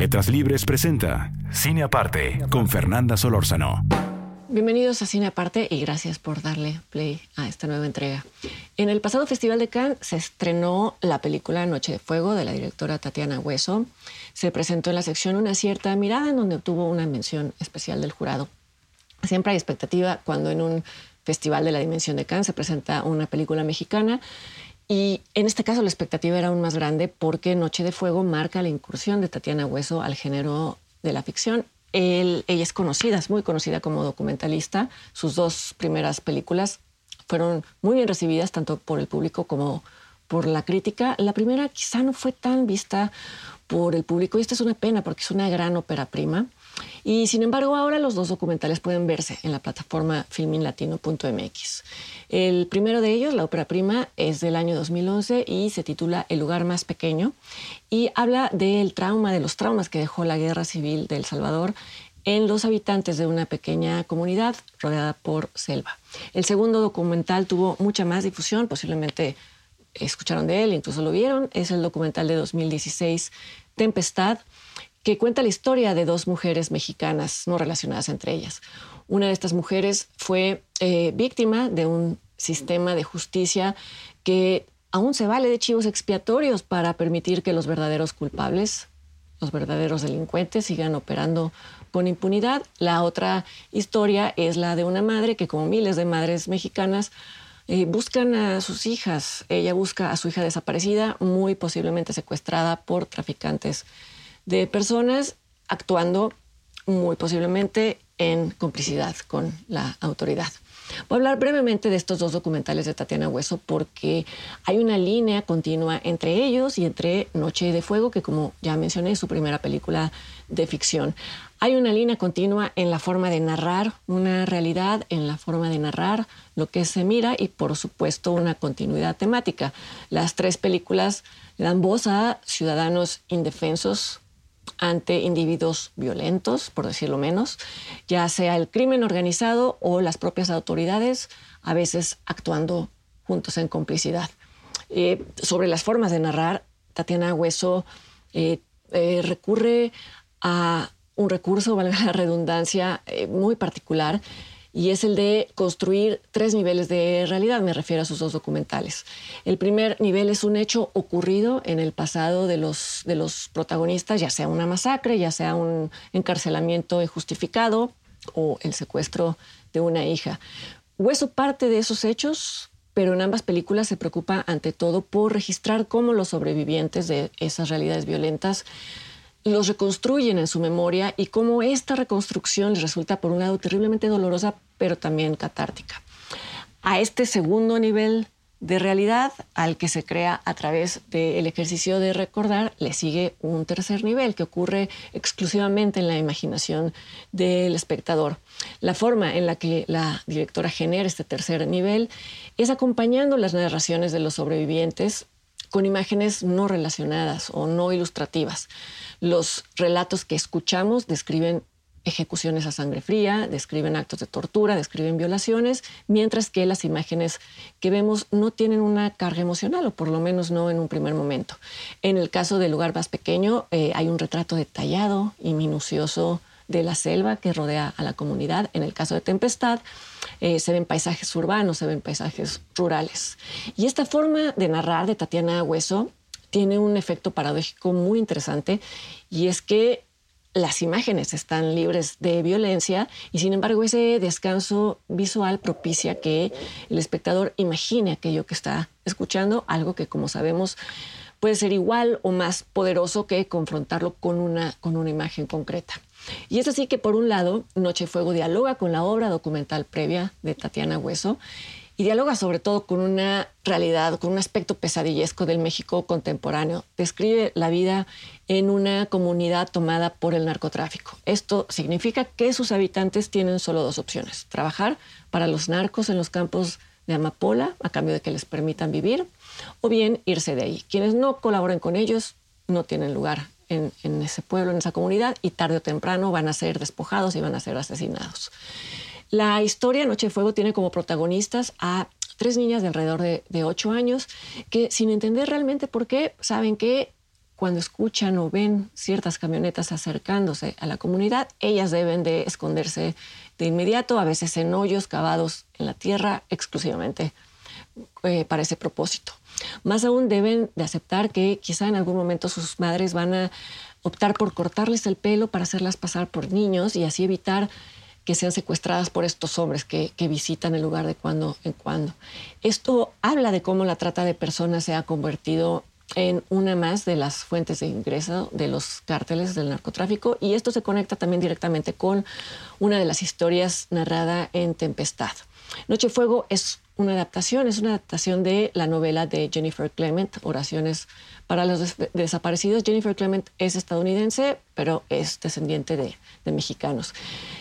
Letras Libres presenta Cine Aparte con Fernanda Solórzano. Bienvenidos a Cine Aparte y gracias por darle play a esta nueva entrega. En el pasado Festival de Cannes se estrenó la película Noche de Fuego de la directora Tatiana Hueso. Se presentó en la sección Una cierta mirada en donde obtuvo una mención especial del jurado. Siempre hay expectativa cuando en un festival de la dimensión de Cannes se presenta una película mexicana y en este caso la expectativa era aún más grande porque Noche de Fuego marca la incursión de Tatiana Hueso al género de la ficción ella es conocida, es muy conocida como documentalista. Sus dos primeras películas fueron muy bien recibidas tanto por el público como por la crítica. La primera quizá no fue tan vista por el público y esta es una pena porque es una gran ópera prima. Y sin embargo, ahora los dos documentales pueden verse en la plataforma filminlatino.mx. El primero de ellos, la ópera prima, es del año 2011 y se titula El lugar más pequeño y habla del trauma, de los traumas que dejó la guerra civil de El Salvador en los habitantes de una pequeña comunidad rodeada por selva. El segundo documental tuvo mucha más difusión, posiblemente escucharon de él, incluso lo vieron, es el documental de 2016, Tempestad, que cuenta la historia de dos mujeres mexicanas no relacionadas entre ellas. Una de estas mujeres fue eh, víctima de un sistema de justicia que aún se vale de chivos expiatorios para permitir que los verdaderos culpables, los verdaderos delincuentes, sigan operando con impunidad. La otra historia es la de una madre que, como miles de madres mexicanas, eh, buscan a sus hijas. Ella busca a su hija desaparecida, muy posiblemente secuestrada por traficantes de personas actuando muy posiblemente en complicidad con la autoridad. Voy a hablar brevemente de estos dos documentales de Tatiana Hueso porque hay una línea continua entre ellos y entre Noche de Fuego, que como ya mencioné es su primera película de ficción. Hay una línea continua en la forma de narrar una realidad, en la forma de narrar lo que se mira y por supuesto una continuidad temática. Las tres películas le dan voz a ciudadanos indefensos ante individuos violentos, por decirlo menos, ya sea el crimen organizado o las propias autoridades, a veces actuando juntos en complicidad. Eh, sobre las formas de narrar, Tatiana Hueso eh, eh, recurre a un recurso, valga la redundancia, muy particular y es el de construir tres niveles de realidad, me refiero a sus dos documentales. El primer nivel es un hecho ocurrido en el pasado de los, de los protagonistas, ya sea una masacre, ya sea un encarcelamiento injustificado o el secuestro de una hija. Hueso parte de esos hechos, pero en ambas películas se preocupa ante todo por registrar cómo los sobrevivientes de esas realidades violentas los reconstruyen en su memoria y cómo esta reconstrucción les resulta, por un lado, terriblemente dolorosa, pero también catártica. A este segundo nivel de realidad, al que se crea a través del ejercicio de recordar, le sigue un tercer nivel que ocurre exclusivamente en la imaginación del espectador. La forma en la que la directora genera este tercer nivel es acompañando las narraciones de los sobrevivientes con imágenes no relacionadas o no ilustrativas. Los relatos que escuchamos describen ejecuciones a sangre fría, describen actos de tortura, describen violaciones, mientras que las imágenes que vemos no tienen una carga emocional, o por lo menos no en un primer momento. En el caso del lugar más pequeño, eh, hay un retrato detallado y minucioso de la selva que rodea a la comunidad. En el caso de Tempestad, eh, se ven paisajes urbanos, se ven paisajes rurales. Y esta forma de narrar de Tatiana Hueso tiene un efecto paradójico muy interesante y es que las imágenes están libres de violencia y sin embargo ese descanso visual propicia que el espectador imagine aquello que está escuchando, algo que como sabemos puede ser igual o más poderoso que confrontarlo con una, con una imagen concreta. Y es así que por un lado Noche Fuego dialoga con la obra documental previa de Tatiana Hueso y dialoga sobre todo con una realidad, con un aspecto pesadillesco del México contemporáneo. Describe la vida en una comunidad tomada por el narcotráfico. Esto significa que sus habitantes tienen solo dos opciones, trabajar para los narcos en los campos de amapola a cambio de que les permitan vivir o bien irse de ahí. Quienes no colaboren con ellos no tienen lugar en, ese pueblo, en esa comunidad, y tarde o temprano van a ser despojados y van a ser asesinados. La historia Noche de Fuego tiene como protagonistas a tres niñas de alrededor de, de ocho años que sin entender realmente por qué, saben que cuando escuchan o ven ciertas camionetas acercándose a la comunidad, ellas deben de esconderse de inmediato, a veces en hoyos cavados en la tierra exclusivamente eh, para ese propósito. Más aún deben de aceptar que quizá en algún momento sus madres van a optar por cortarles el pelo para hacerlas pasar por niños y así evitar que sean secuestradas por estos hombres que, visitan el lugar de cuando en cuando. Esto habla de cómo la trata de personas se ha convertido en una más de las fuentes de ingreso de los cárteles del narcotráfico y esto se conecta también directamente con una de las historias narrada en Tempestad. Noche Fuego es una adaptación, es una adaptación de la novela de Jennifer Clement, Oraciones para los desaparecidos. Jennifer Clement es estadounidense, pero es descendiente de, mexicanos.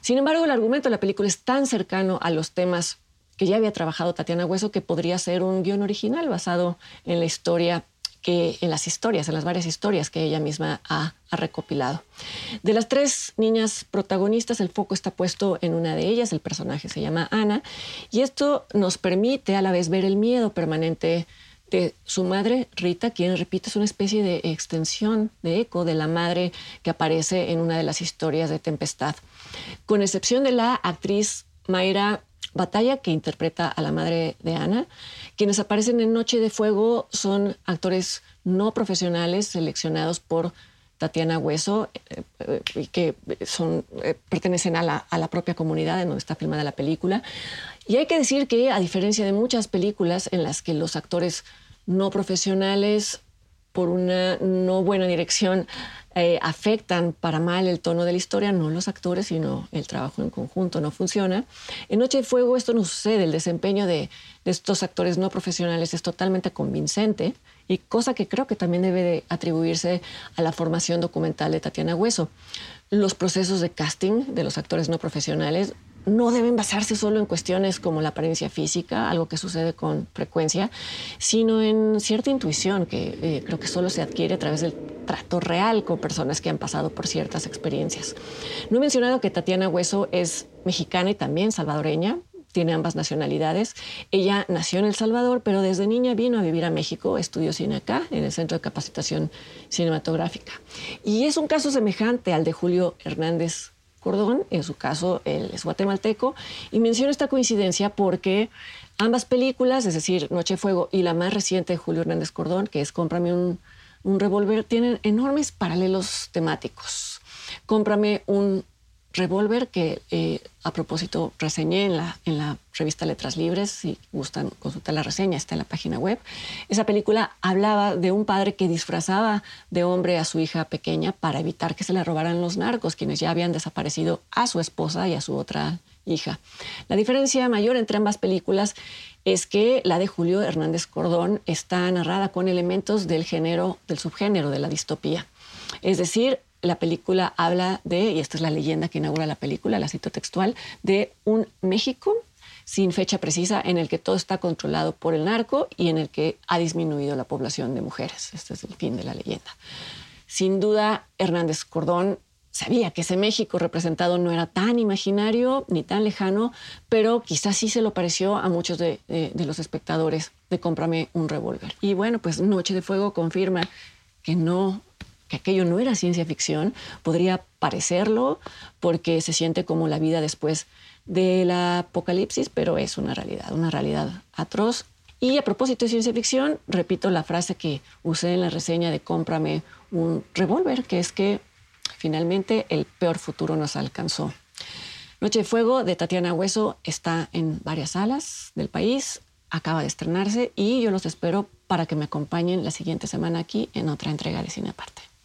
Sin embargo, el argumento de la película es tan cercano a los temas que ya había trabajado Tatiana Hueso que podría ser un guion original basado en la historia que en las historias, en las varias historias que ella misma ha, recopilado. De las tres niñas protagonistas, el foco está puesto en una de ellas, el personaje se llama Ana, y esto nos permite a la vez ver el miedo permanente de su madre, Rita, quien, repite, es una especie de extensión, de eco de la madre que aparece en una de las historias de Tempestad. Con excepción de la actriz Mayra Batalla, que interpreta a la madre de Ana. Quienes aparecen en Noche de Fuego son actores no profesionales seleccionados por Tatiana Hueso, eh, eh, que son, eh, pertenecen a la, a la, propia comunidad en donde está filmada la película. Y hay que decir que, a diferencia de muchas películas en las que los actores no profesionales, por una no buena dirección, eh, afectan para mal el tono de la historia, no los actores, sino el trabajo en conjunto, no funciona. En Noche de Fuego esto no sucede, el desempeño de, estos actores no profesionales es totalmente convincente y cosa que creo que también debe de atribuirse a la formación documental de Tatiana Hueso. Los procesos de casting de los actores no profesionales no deben basarse solo en cuestiones como la apariencia física, algo que sucede con frecuencia, sino en cierta intuición que eh, creo que solo se adquiere a través del trato real con personas que han pasado por ciertas experiencias. No he mencionado que Tatiana Hueso es mexicana y también salvadoreña, tiene ambas nacionalidades. Ella nació en El Salvador, pero desde niña vino a vivir a México, estudió cine acá, en el Centro de Capacitación Cinematográfica. Y es un caso semejante al de Julio Hernández Cordón, en su caso él es guatemalteco, y menciono esta coincidencia porque ambas películas, es decir, Noche Fuego y la más reciente de Julio Hernández Cordón, que es Cómprame un, un revólver, tienen enormes paralelos temáticos. Cómprame un Revolver, que eh, a propósito reseñé en la, en la revista Letras Libres, si gustan consultar la reseña, está en la página web. Esa película hablaba de un padre que disfrazaba de hombre a su hija pequeña para evitar que se la robaran los narcos, quienes ya habían desaparecido a su esposa y a su otra hija. La diferencia mayor entre ambas películas es que la de Julio Hernández Cordón está narrada con elementos del género, del subgénero de la distopía. Es decir, la película habla de, y esta es la leyenda que inaugura la película, la cito textual, de un México sin fecha precisa en el que todo está controlado por el narco y en el que ha disminuido la población de mujeres. Este es el fin de la leyenda. Sin duda, Hernández Cordón sabía que ese México representado no era tan imaginario ni tan lejano, pero quizás sí se lo pareció a muchos de, los espectadores de Cómprame un revólver. Y bueno, pues Noche de Fuego confirma que no que aquello no era ciencia ficción, podría parecerlo porque se siente como la vida después del apocalipsis, pero es una realidad, una realidad atroz. Y a propósito de ciencia ficción, repito la frase que usé en la reseña de cómprame un revólver, que es que finalmente el peor futuro nos alcanzó. Noche de Fuego de Tatiana Hueso está en varias salas del país, acaba de estrenarse y yo los espero para que me acompañen la siguiente semana aquí en otra entrega de Cine Aparte.